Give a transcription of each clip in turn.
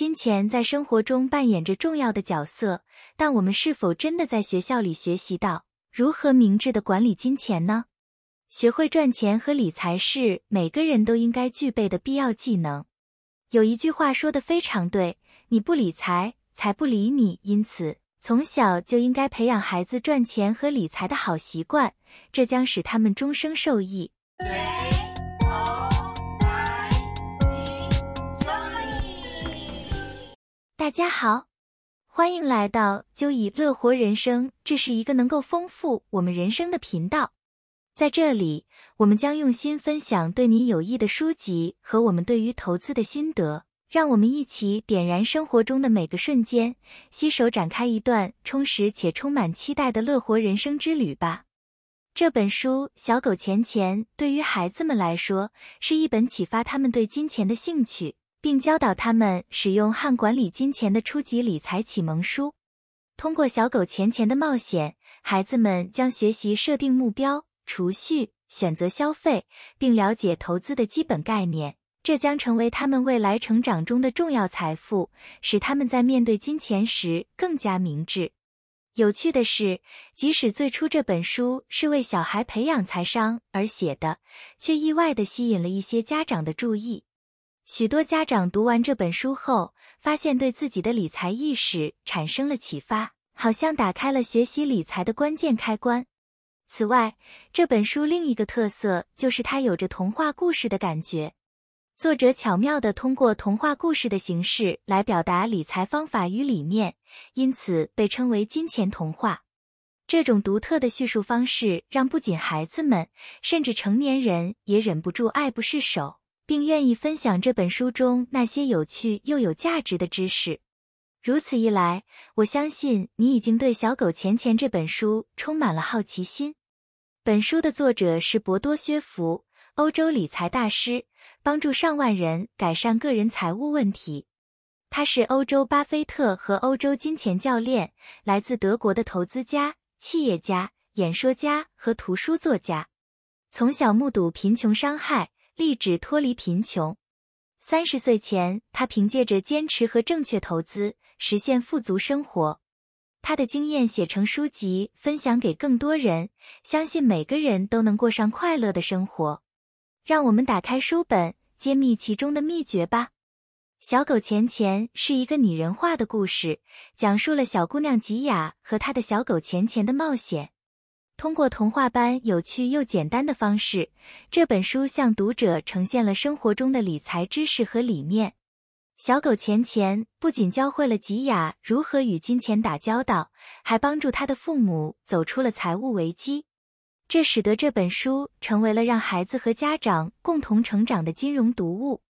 金钱在生活中扮演着重要的角色，但我们是否真的在学校里学习到如何明智的管理金钱呢？学会赚钱和理财是每个人都应该具备的必要技能。有一句话说的非常对：你不理财，财不理你。因此，从小就应该培养孩子赚钱和理财的好习惯，这将使他们终生受益。大家好，欢迎来到就以乐活人生。这是一个能够丰富我们人生的频道，在这里，我们将用心分享对你有益的书籍和我们对于投资的心得。让我们一起点燃生活中的每个瞬间，携手展开一段充实且充满期待的乐活人生之旅吧。这本书《小狗钱钱》对于孩子们来说，是一本启发他们对金钱的兴趣。并教导他们使用和管理金钱的初级理财启蒙书。通过小狗钱钱的冒险，孩子们将学习设定目标、储蓄、选择消费，并了解投资的基本概念。这将成为他们未来成长中的重要财富，使他们在面对金钱时更加明智。有趣的是，即使最初这本书是为小孩培养财商而写的，却意外地吸引了一些家长的注意。许多家长读完这本书后，发现对自己的理财意识产生了启发，好像打开了学习理财的关键开关。此外，这本书另一个特色就是它有着童话故事的感觉。作者巧妙地通过童话故事的形式来表达理财方法与理念，因此被称为金钱童话。这种独特的叙述方式让不仅孩子们，甚至成年人也忍不住爱不释手。并愿意分享这本书中那些有趣又有价值的知识。如此一来，我相信你已经对《小狗钱钱》这本书充满了好奇心。本书的作者是博多薛福，欧洲理财大师，帮助上万人改善个人财务问题。他是欧洲巴菲特和欧洲金钱教练，来自德国的投资家、企业家、演说家和图书作家。从小目睹贫穷伤害。立志脱离贫穷。三十岁前，他凭借着坚持和正确投资，实现富足生活。他的经验写成书籍，分享给更多人，相信每个人都能过上快乐的生活。让我们打开书本，揭秘其中的秘诀吧。小狗钱钱是一个拟人化的故事，讲述了小姑娘吉雅和她的小狗钱钱的冒险。通过童话般有趣又简单的方式，这本书向读者呈现了生活中的理财知识和理念。小狗钱钱不仅教会了吉雅如何与金钱打交道，还帮助他的父母走出了财务危机，这使得这本书成为了让孩子和家长共同成长的金融读物。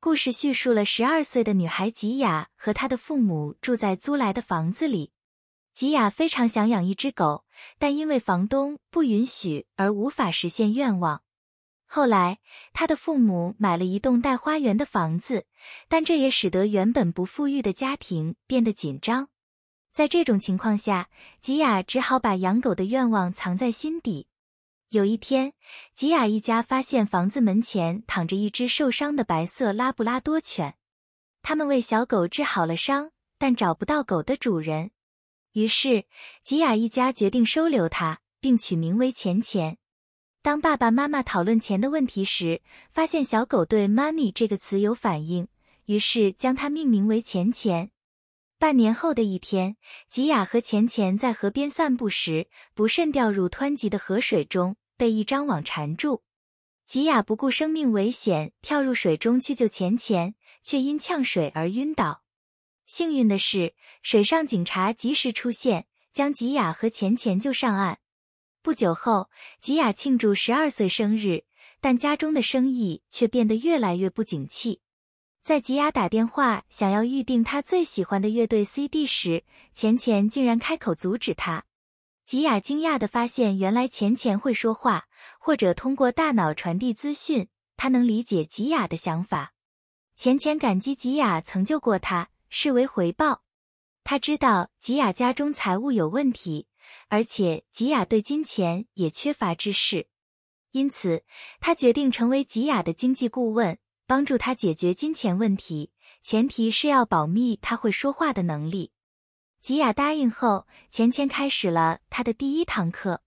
故事叙述了十二岁的女孩吉雅和她的父母住在租来的房子里。吉雅非常想养一只狗，但因为房东不允许而无法实现愿望。后来，他的父母买了一栋带花园的房子，但这也使得原本不富裕的家庭变得紧张。在这种情况下，吉雅只好把养狗的愿望藏在心底。有一天，吉雅一家发现房子门前躺着一只受伤的白色拉布拉多犬，他们为小狗治好了伤，但找不到狗的主人。于是，吉雅一家决定收留它，并取名为钱钱。当爸爸妈妈讨论钱的问题时，发现小狗对 “money” 这个词有反应，于是将它命名为钱钱。半年后的一天，吉雅和钱钱在河边散步时，不慎掉入湍急的河水中，被一张网缠住。吉雅不顾生命危险，跳入水中去救钱钱，却因呛水而晕倒。幸运的是，水上警察及时出现，将吉雅和钱钱救上岸。不久后，吉雅庆祝十二岁生日，但家中的生意却变得越来越不景气。在吉雅打电话想要预定他最喜欢的乐队 CD 时，钱钱竟然开口阻止他。吉雅惊讶地发现，原来钱钱会说话，或者通过大脑传递资讯，他能理解吉雅的想法。钱钱感激吉雅曾救过他。视为回报，他知道吉雅家中财务有问题，而且吉雅对金钱也缺乏知识，因此他决定成为吉雅的经济顾问，帮助他解决金钱问题，前提是要保密他会说话的能力。吉雅答应后，钱钱开始了他的第一堂课。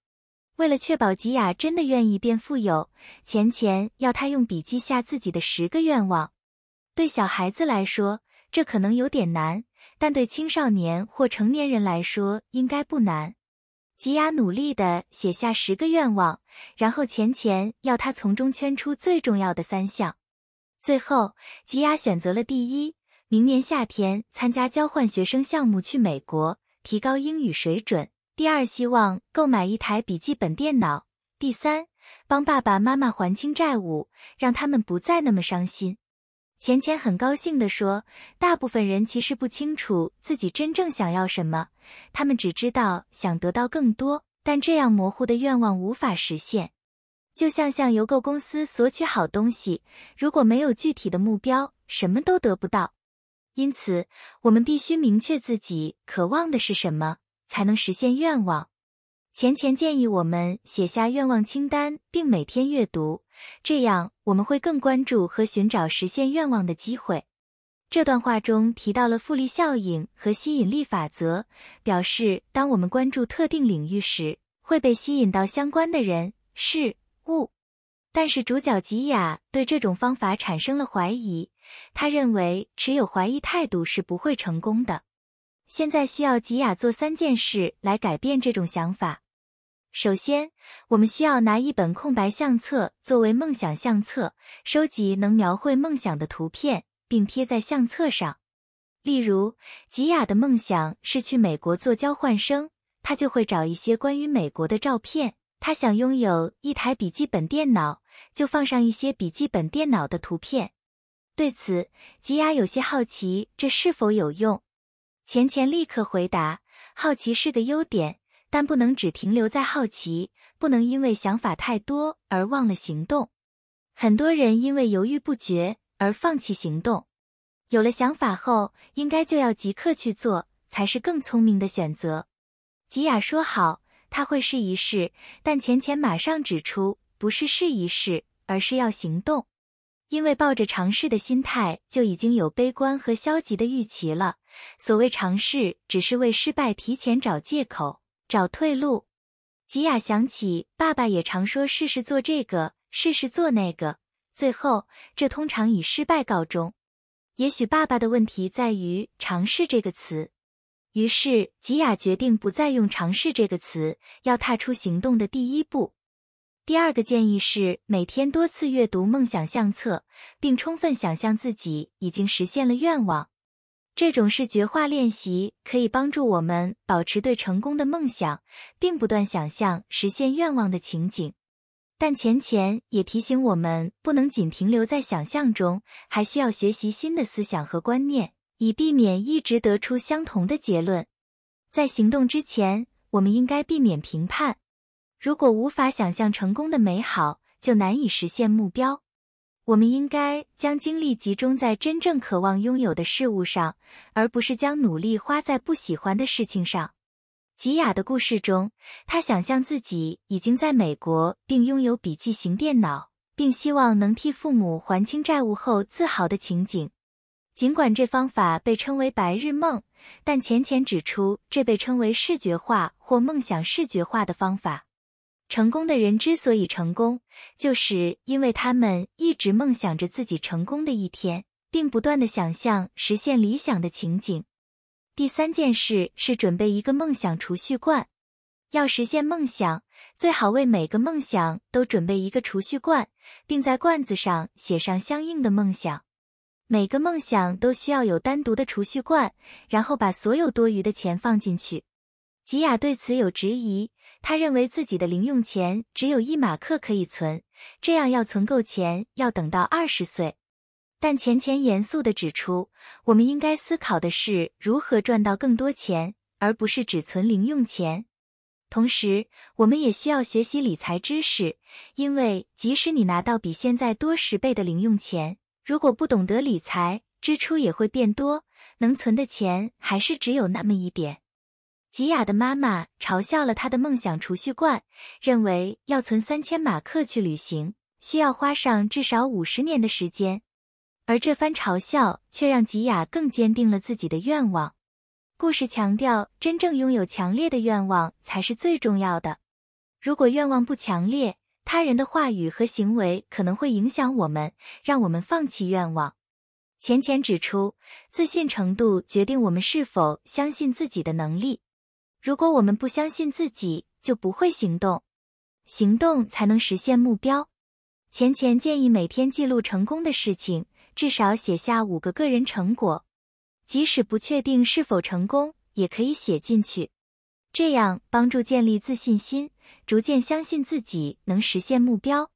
为了确保吉雅真的愿意变富有，钱钱要他用笔记下自己的十个愿望。对小孩子来说，这可能有点难，但对青少年或成年人来说应该不难。吉雅努力地写下十个愿望，然后钱钱要他从中圈出最重要的三项。最后，吉雅选择了第一：明年夏天参加交换学生项目去美国，提高英语水准。第二，希望购买一台笔记本电脑。第三，帮爸爸妈妈还清债务，让他们不再那么伤心。钱钱很高兴地说：“大部分人其实不清楚自己真正想要什么，他们只知道想得到更多，但这样模糊的愿望无法实现。就像向邮购公司索取好东西，如果没有具体的目标，什么都得不到。因此，我们必须明确自己渴望的是什么，才能实现愿望。”钱钱建议我们写下愿望清单，并每天阅读，这样我们会更关注和寻找实现愿望的机会。这段话中提到了复利效应和吸引力法则，表示当我们关注特定领域时，会被吸引到相关的人事物。但是主角吉雅对这种方法产生了怀疑，他认为持有怀疑态度是不会成功的。现在需要吉雅做三件事来改变这种想法。首先，我们需要拿一本空白相册作为梦想相册，收集能描绘梦想的图片，并贴在相册上。例如，吉雅的梦想是去美国做交换生，他就会找一些关于美国的照片。他想拥有一台笔记本电脑，就放上一些笔记本电脑的图片。对此，吉雅有些好奇，这是否有用？钱钱立刻回答：“好奇是个优点，但不能只停留在好奇，不能因为想法太多而忘了行动。很多人因为犹豫不决而放弃行动。有了想法后，应该就要即刻去做，才是更聪明的选择。”吉雅说：“好，他会试一试。”但钱钱马上指出：“不是试一试，而是要行动。”因为抱着尝试的心态，就已经有悲观和消极的预期了。所谓尝试，只是为失败提前找借口、找退路。吉雅想起爸爸也常说：“试试做这个，试试做那个。”最后，这通常以失败告终。也许爸爸的问题在于“尝试”这个词。于是，吉雅决定不再用“尝试”这个词，要踏出行动的第一步。第二个建议是每天多次阅读梦想相册，并充分想象自己已经实现了愿望。这种视觉化练习可以帮助我们保持对成功的梦想，并不断想象实现愿望的情景。但钱钱也提醒我们，不能仅停留在想象中，还需要学习新的思想和观念，以避免一直得出相同的结论。在行动之前，我们应该避免评判。如果无法想象成功的美好，就难以实现目标。我们应该将精力集中在真正渴望拥有的事物上，而不是将努力花在不喜欢的事情上。吉雅的故事中，他想象自己已经在美国，并拥有笔记型电脑，并希望能替父母还清债务后自豪的情景。尽管这方法被称为“白日梦”，但钱钱指出，这被称为视觉化或梦想视觉化的方法。成功的人之所以成功，就是因为他们一直梦想着自己成功的一天，并不断的想象实现理想的情景。第三件事是准备一个梦想储蓄罐。要实现梦想，最好为每个梦想都准备一个储蓄罐，并在罐子上写上相应的梦想。每个梦想都需要有单独的储蓄罐，然后把所有多余的钱放进去。吉雅对此有质疑。他认为自己的零用钱只有一马克可以存，这样要存够钱要等到二十岁。但钱钱严肃地指出，我们应该思考的是如何赚到更多钱，而不是只存零用钱。同时，我们也需要学习理财知识，因为即使你拿到比现在多十倍的零用钱，如果不懂得理财，支出也会变多，能存的钱还是只有那么一点。吉雅的妈妈嘲笑了她的梦想储蓄罐，认为要存三千马克去旅行，需要花上至少五十年的时间。而这番嘲笑却让吉雅更坚定了自己的愿望。故事强调，真正拥有强烈的愿望才是最重要的。如果愿望不强烈，他人的话语和行为可能会影响我们，让我们放弃愿望。浅浅指出，自信程度决定我们是否相信自己的能力。如果我们不相信自己，就不会行动，行动才能实现目标。钱钱建议每天记录成功的事情，至少写下五个个人成果。即使不确定是否成功，也可以写进去，这样帮助建立自信心，逐渐相信自己能实现目标。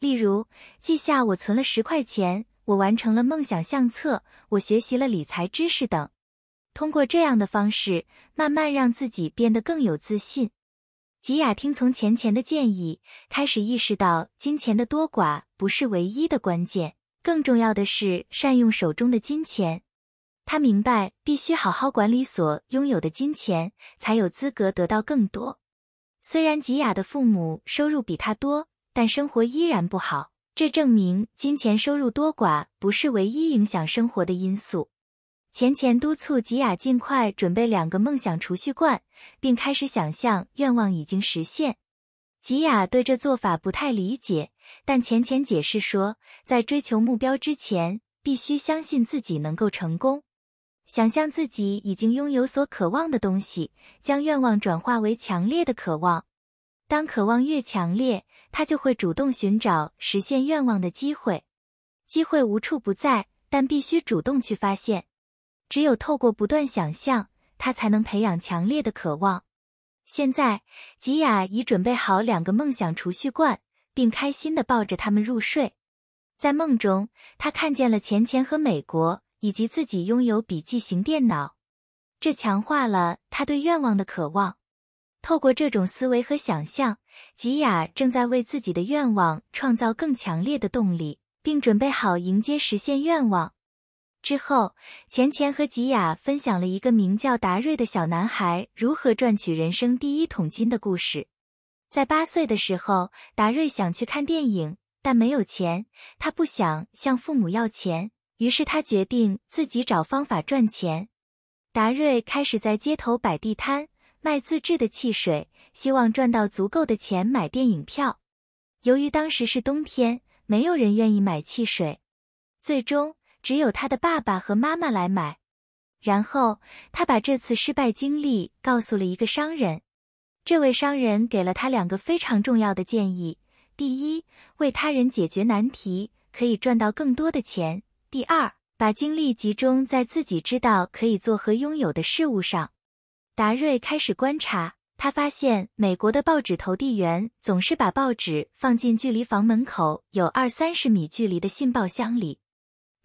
例如，记下我存了十块钱，我完成了梦想相册，我学习了理财知识等。通过这样的方式，慢慢让自己变得更有自信。吉雅听从钱钱的建议，开始意识到金钱的多寡不是唯一的关键，更重要的是善用手中的金钱。他明白，必须好好管理所拥有的金钱，才有资格得到更多。虽然吉雅的父母收入比他多，但生活依然不好。这证明金钱收入多寡不是唯一影响生活的因素。钱钱督促吉雅尽快准备两个梦想储蓄罐，并开始想象愿望已经实现。吉雅对这做法不太理解，但钱钱解释说，在追求目标之前，必须相信自己能够成功。想象自己已经拥有所渴望的东西，将愿望转化为强烈的渴望。当渴望越强烈，他就会主动寻找实现愿望的机会。机会无处不在，但必须主动去发现。只有透过不断想象，他才能培养强烈的渴望。现在，吉雅已准备好两个梦想储蓄罐，并开心地抱着它们入睡。在梦中，他看见了钱钱和美国。以及自己拥有笔记型电脑，这强化了他对愿望的渴望。透过这种思维和想象，吉雅正在为自己的愿望创造更强烈的动力，并准备好迎接实现愿望。之后，钱钱和吉雅分享了一个名叫达瑞的小男孩如何赚取人生第一桶金的故事。在八岁的时候，达瑞想去看电影，但没有钱，他不想向父母要钱。于是他决定自己找方法赚钱。达瑞开始在街头摆地摊，卖自制的汽水，希望赚到足够的钱买电影票。由于当时是冬天，没有人愿意买汽水，最终只有他的爸爸和妈妈来买。然后他把这次失败经历告诉了一个商人，这位商人给了他两个非常重要的建议：第一，为他人解决难题可以赚到更多的钱。第二，把精力集中在自己知道可以做和拥有的事物上。达瑞开始观察，他发现美国的报纸投递员总是把报纸放进距离房门口有二三十米距离的信报箱里。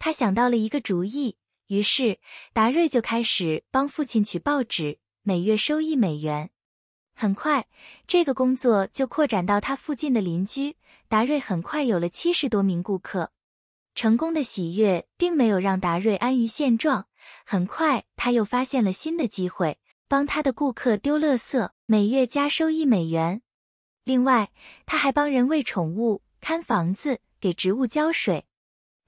他想到了一个主意，于是达瑞就开始帮父亲取报纸，每月收一美元。很快，这个工作就扩展到他附近的邻居。达瑞很快有了七十多名顾客。成功的喜悦并没有让达瑞安于现状，很快他又发现了新的机会，帮他的顾客丢垃圾，每月加收一美元。另外，他还帮人喂宠物、看房子、给植物浇水。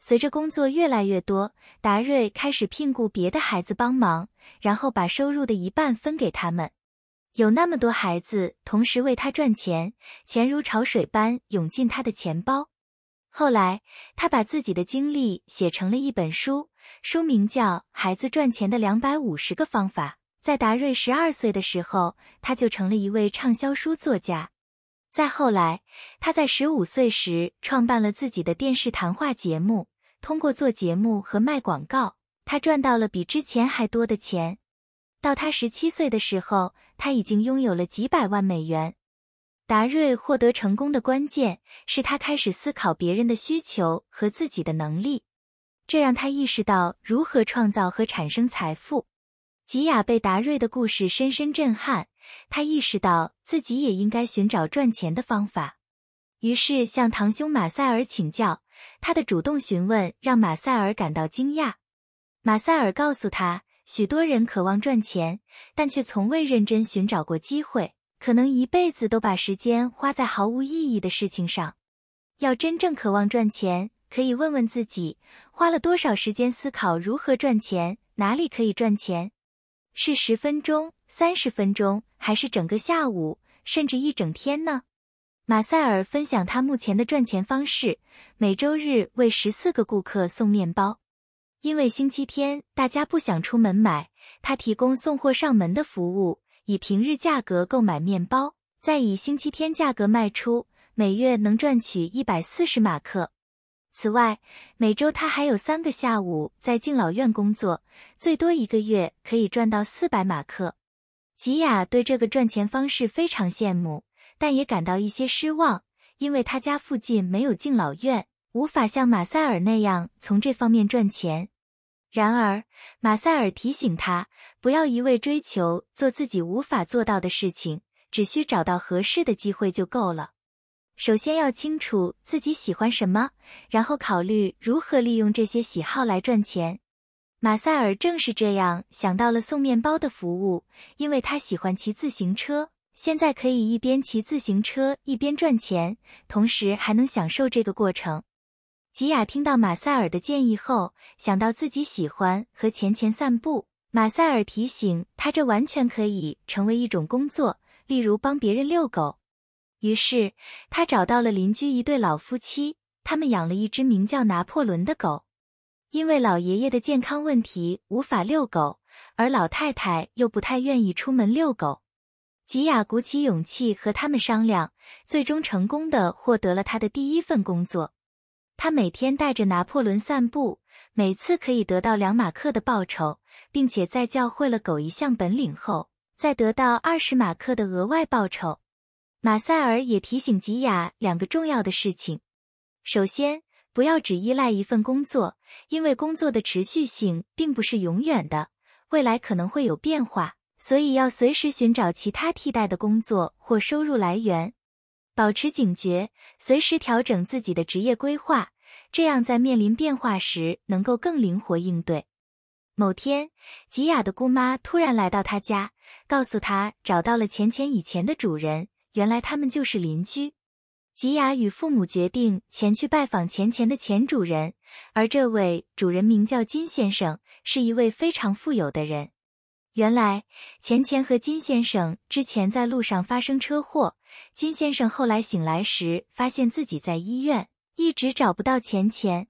随着工作越来越多，达瑞开始聘雇别的孩子帮忙，然后把收入的一半分给他们。有那么多孩子同时为他赚钱，钱如潮水般涌进他的钱包。后来，他把自己的经历写成了一本书，书名叫《孩子赚钱的两百五十个方法》。在达瑞十二岁的时候，他就成了一位畅销书作家。再后来，他在十五岁时创办了自己的电视谈话节目，通过做节目和卖广告，他赚到了比之前还多的钱。到他十七岁的时候，他已经拥有了几百万美元。达瑞获得成功的关键是他开始思考别人的需求和自己的能力，这让他意识到如何创造和产生财富。吉雅被达瑞的故事深深震撼，他意识到自己也应该寻找赚钱的方法，于是向堂兄马塞尔请教。他的主动询问让马塞尔感到惊讶。马塞尔告诉他，许多人渴望赚钱，但却从未认真寻找过机会。可能一辈子都把时间花在毫无意义的事情上。要真正渴望赚钱，可以问问自己，花了多少时间思考如何赚钱，哪里可以赚钱？是十分钟、三十分钟，还是整个下午，甚至一整天呢？马塞尔分享他目前的赚钱方式：每周日为十四个顾客送面包，因为星期天大家不想出门买，他提供送货上门的服务，以平日价格购买面包，再以星期天价格卖出，每月能赚取一百四十马克。此外，每周他还有三个下午在敬老院工作，最多一个月可以赚到四百马克。吉雅对这个赚钱方式非常羡慕，但也感到一些失望，因为他家附近没有敬老院，无法像马塞尔那样从这方面赚钱。然而，马塞尔提醒他不要一味追求做自己无法做到的事情，只需找到合适的机会就够了。首先要清楚自己喜欢什么，然后考虑如何利用这些喜好来赚钱。马塞尔正是这样想到了送面包的服务，因为他喜欢骑自行车，现在可以一边骑自行车一边赚钱，同时还能享受这个过程。吉雅听到马塞尔的建议后，想到自己喜欢和钱钱散步。马塞尔提醒他，这完全可以成为一种工作，例如帮别人遛狗。于是他找到了邻居一对老夫妻，他们养了一只名叫拿破仑的狗。因为老爷爷的健康问题无法遛狗，而老太太又不太愿意出门遛狗，吉雅鼓起勇气和他们商量，最终成功的获得了他的第一份工作。他每天带着拿破仑散步，每次可以得到两马克的报酬，并且在教会了狗一项本领后，再得到二十马克的额外报酬。马塞尔也提醒吉雅两个重要的事情：首先，不要只依赖一份工作，因为工作的持续性并不是永远的，未来可能会有变化，所以要随时寻找其他替代的工作或收入来源。保持警觉，随时调整自己的职业规划，这样在面临变化时能够更灵活应对。某天，吉雅的姑妈突然来到他家，告诉他找到了钱钱以前的主人。原来他们就是邻居。吉雅与父母决定前去拜访钱钱的前主人，而这位主人名叫金先生，是一位非常富有的人。原来钱钱和金先生之前在路上发生车祸，金先生后来醒来时发现自己在医院，一直找不到钱钱。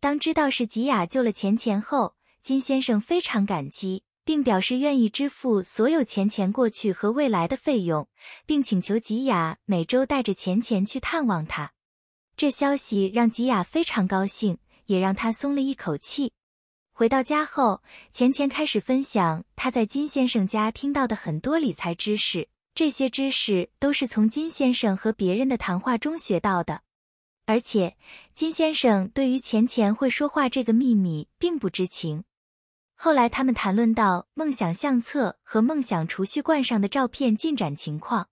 当知道是吉雅救了钱钱后，金先生非常感激。并表示愿意支付所有钱钱过去和未来的费用，并请求吉雅每周带着钱钱去探望他。这消息让吉雅非常高兴，也让他松了一口气。回到家后，钱钱开始分享他在金先生家听到的很多理财知识，这些知识都是从金先生和别人的谈话中学到的。而且，金先生对于钱钱会说话这个秘密并不知情。后来，他们谈论到梦想相册和梦想储蓄罐上的照片进展情况。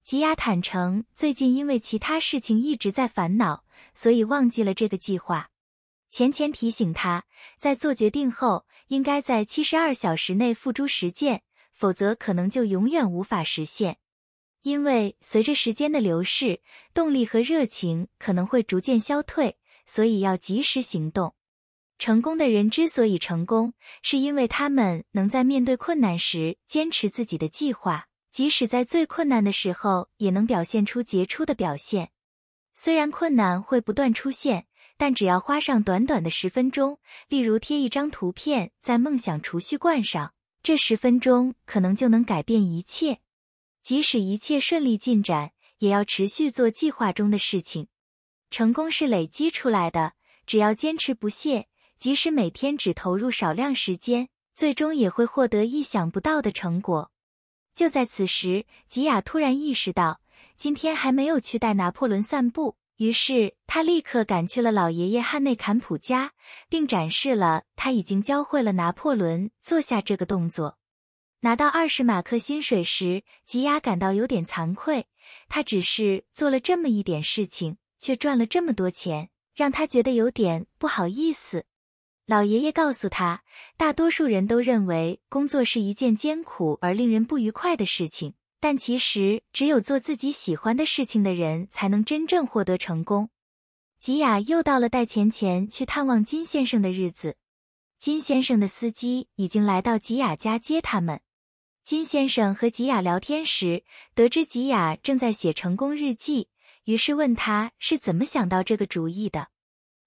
吉雅坦诚，最近因为其他事情一直在烦恼，所以忘记了这个计划。钱钱提醒他，在做决定后，应该在七十二小时内付诸实践，否则可能就永远无法实现。因为随着时间的流逝，动力和热情可能会逐渐消退，所以要及时行动。成功的人之所以成功，是因为他们能在面对困难时坚持自己的计划，即使在最困难的时候，也能表现出杰出的表现。虽然困难会不断出现，但只要花上短短的十分钟，例如贴一张图片在梦想储蓄罐上，这十分钟可能就能改变一切。即使一切顺利进展，也要持续做计划中的事情。成功是累积出来的，只要坚持不懈。即使每天只投入少量时间，最终也会获得意想不到的成果。就在此时，吉雅突然意识到今天还没有去带拿破仑散步，于是他立刻赶去了老爷爷汉内坎普家，并展示了他已经教会了拿破仑做下这个动作。拿到二十马克薪水时，吉雅感到有点惭愧，他只是做了这么一点事情，却赚了这么多钱，让他觉得有点不好意思。老爷爷告诉他，大多数人都认为工作是一件艰苦而令人不愉快的事情，但其实只有做自己喜欢的事情的人才能真正获得成功。吉雅又到了带钱钱去探望金先生的日子。金先生的司机已经来到吉雅家接他们。金先生和吉雅聊天时，得知吉雅正在写成功日记，于是问他是怎么想到这个主意的。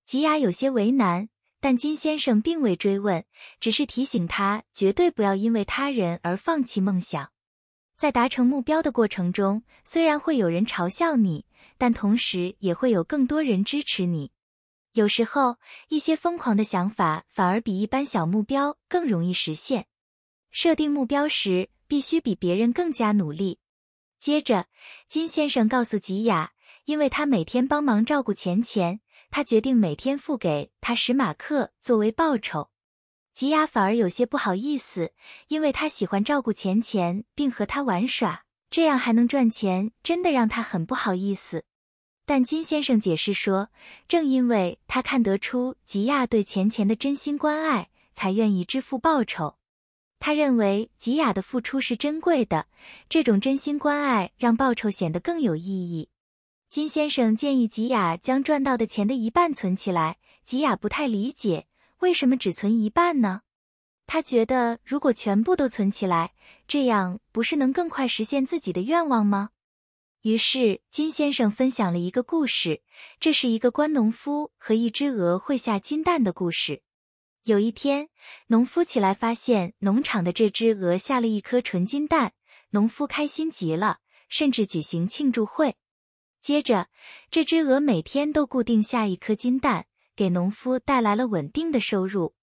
吉雅有些为难，但金先生并未追问，只是提醒他绝对不要因为他人而放弃梦想。在达成目标的过程中，虽然会有人嘲笑你，但同时也会有更多人支持你。有时候，一些疯狂的想法反而比一般小目标更容易实现。设定目标时，必须比别人更加努力。接着，金先生告诉吉雅，因为他每天帮忙照顾钱钱，他决定每天付给他十马克作为报酬。吉雅反而有些不好意思，因为他喜欢照顾钱钱，并和他玩耍，这样还能赚钱，真的让他很不好意思。但金先生解释说，正因为他看得出吉亚对钱钱的真心关爱，才愿意支付报酬。他认为吉亚的付出是珍贵的，这种真心关爱让报酬显得更有意义。金先生建议吉亚将赚到的钱的一半存起来，吉亚不太理解。为什么只存一半呢？他觉得如果全部都存起来，这样不是能更快实现自己的愿望吗？于是金先生分享了一个故事，这是一个关农夫和一只鹅会下金蛋的故事。有一天，农夫起来发现农场的这只鹅下了一颗纯金蛋，农夫开心极了，甚至举行庆祝会。接着，这只鹅每天都固定下一颗金蛋。给农夫带来了稳定的收入。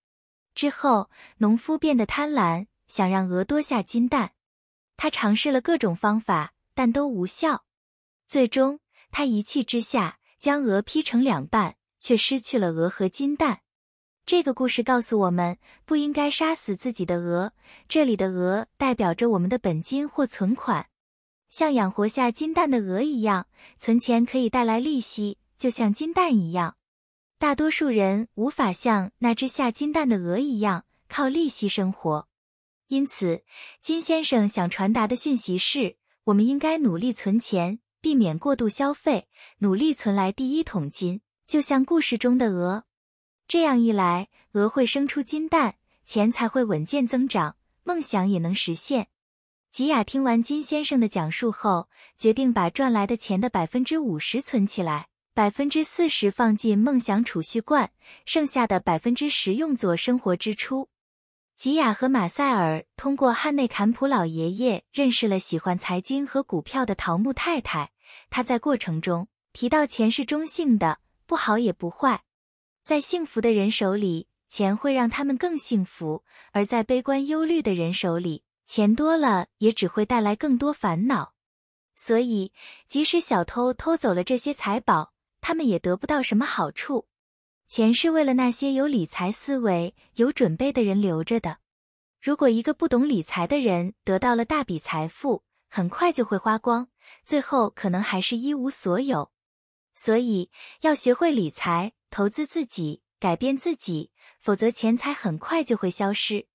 之后，农夫变得贪婪，想让鹅多下金蛋。他尝试了各种方法，但都无效。最终，他一气之下将鹅劈成两半，却失去了鹅和金蛋。这个故事告诉我们，不应该杀死自己的鹅。这里的鹅代表着我们的本金或存款，像养活下金蛋的鹅一样，存钱可以带来利息，就像金蛋一样。大多数人无法像那只下金蛋的鹅一样靠利息生活，因此金先生想传达的讯息是：我们应该努力存钱，避免过度消费，努力存来第一桶金，就像故事中的鹅。这样一来，鹅会生出金蛋，钱才会稳健增长，梦想也能实现。吉雅听完金先生的讲述后，决定把赚来的钱的百分之五十存起来。百分之四十放进梦想储蓄罐，剩下的百分之十用作生活支出。吉雅和马塞尔通过汉内坎普老爷爷认识了喜欢财经和股票的桃木太太。他在过程中提到，钱是中性的，不好也不坏。在幸福的人手里，钱会让他们更幸福；而在悲观忧虑的人手里，钱多了也只会带来更多烦恼。所以，即使小偷偷走了这些财宝，他们也得不到什么好处。钱是为了那些有理财思维、有准备的人留着的。如果一个不懂理财的人得到了大笔财富，很快就会花光，最后可能还是一无所有。所以要学会理财，投资自己，改变自己，否则钱财很快就会消失。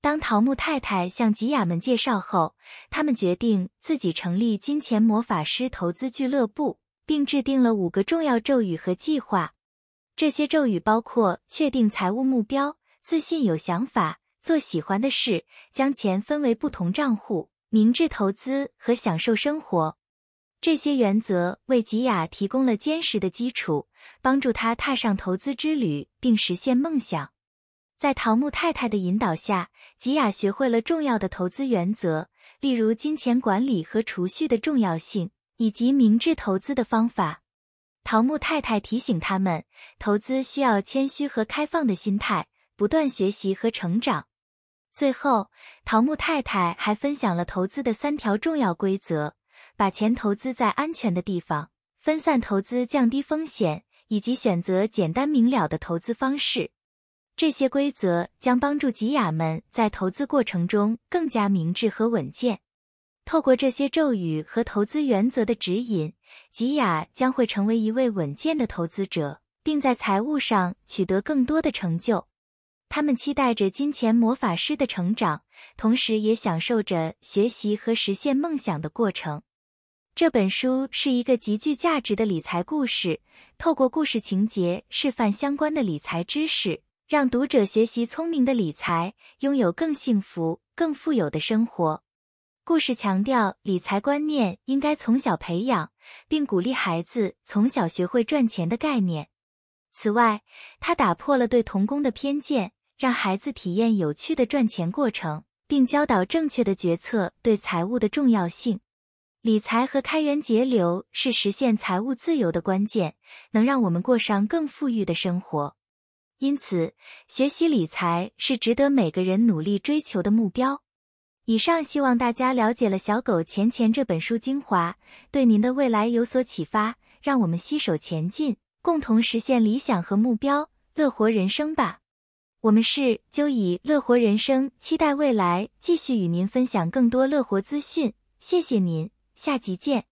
当桃木太太向吉雅们介绍后，他们决定自己成立金钱魔法师投资俱乐部。并制定了五个重要咒语和计划。这些咒语包括确定财务目标、自信有想法、做喜欢的事、将钱分为不同账户、明智投资和享受生活。这些原则为吉雅提供了坚实的基础，帮助他踏上投资之旅并实现梦想。在桃木太太的引导下，吉雅学会了重要的投资原则，例如金钱管理和储蓄的重要性。以及明智投资的方法，桃木太太提醒他们，投资需要谦虚和开放的心态，不断学习和成长。最后，桃木太太还分享了投资的三条重要规则：把钱投资在安全的地方，分散投资降低风险，以及选择简单明了的投资方式。这些规则将帮助吉雅们在投资过程中更加明智和稳健。透过这些咒语和投资原则的指引，吉雅将会成为一位稳健的投资者，并在财务上取得更多的成就。他们期待着金钱魔法师的成长，同时也享受着学习和实现梦想的过程。这本书是一个极具价值的理财故事，透过故事情节示范相关的理财知识，让读者学习聪明的理财，拥有更幸福、更富有的生活。故事强调理财观念应该从小培养，并鼓励孩子从小学会赚钱的概念。此外，它打破了对童工的偏见，让孩子体验有趣的赚钱过程，并教导正确的决策对财务的重要性。理财和开源节流是实现财务自由的关键，能让我们过上更富裕的生活。因此，学习理财是值得每个人努力追求的目标。以上希望大家了解了《小狗钱钱》这本书精华，对您的未来有所启发。让我们携手前进，共同实现理想和目标，乐活人生吧！我们是就以乐活人生，期待未来继续与您分享更多乐活资讯。谢谢您。下集见。